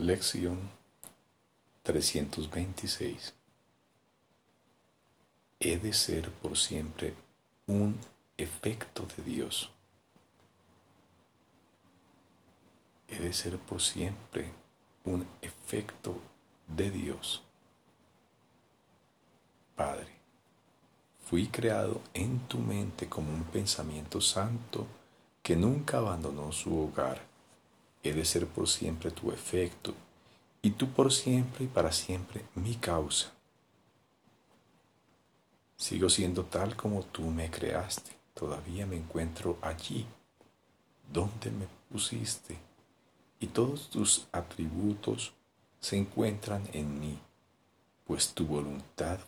Lección 326. He de ser por siempre un efecto de Dios. He de ser por siempre un efecto de Dios. Padre, fui creado en tu mente como un pensamiento santo que nunca abandonó su hogar he de ser por siempre tu efecto, y tú por siempre y para siempre mi causa. Sigo siendo tal como tú me creaste, todavía me encuentro allí, donde me pusiste, y todos tus atributos se encuentran en mí, pues tu voluntad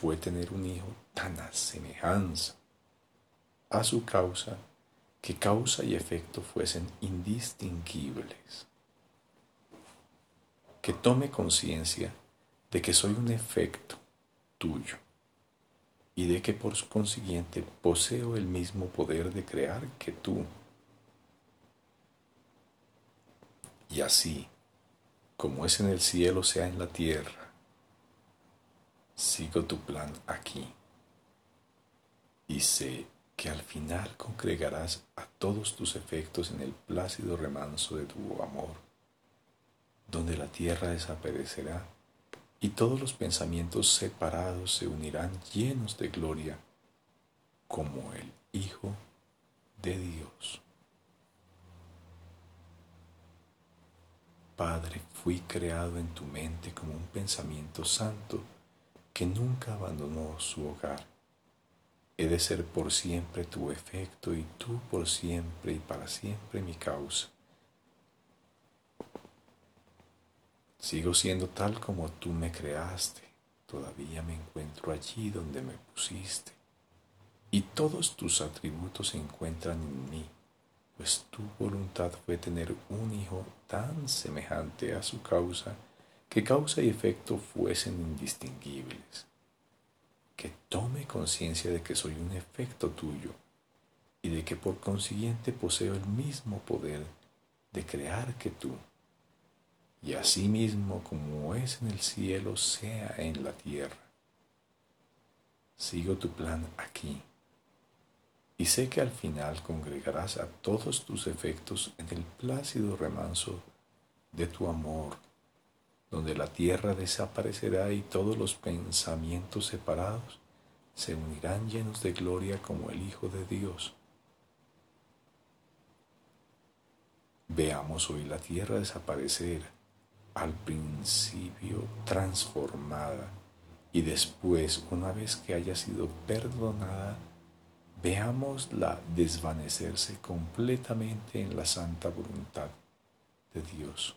fue tener un hijo tan a semejanza a su causa que causa y efecto fuesen indistinguibles. Que tome conciencia de que soy un efecto tuyo y de que por consiguiente poseo el mismo poder de crear que tú. Y así, como es en el cielo, sea en la tierra, sigo tu plan aquí y sé que al final congregarás a todos tus efectos en el plácido remanso de tu amor, donde la tierra desaparecerá y todos los pensamientos separados se unirán llenos de gloria como el Hijo de Dios. Padre, fui creado en tu mente como un pensamiento santo que nunca abandonó su hogar He de ser por siempre tu efecto y tú por siempre y para siempre mi causa. Sigo siendo tal como tú me creaste, todavía me encuentro allí donde me pusiste, y todos tus atributos se encuentran en mí, pues tu voluntad fue tener un hijo tan semejante a su causa que causa y efecto fuesen indistinguibles conciencia de que soy un efecto tuyo y de que por consiguiente poseo el mismo poder de crear que tú. Y así mismo como es en el cielo, sea en la tierra. Sigo tu plan aquí y sé que al final congregarás a todos tus efectos en el plácido remanso de tu amor donde la tierra desaparecerá y todos los pensamientos separados se unirán llenos de gloria como el Hijo de Dios. Veamos hoy la tierra desaparecer, al principio transformada y después, una vez que haya sido perdonada, veámosla desvanecerse completamente en la santa voluntad de Dios.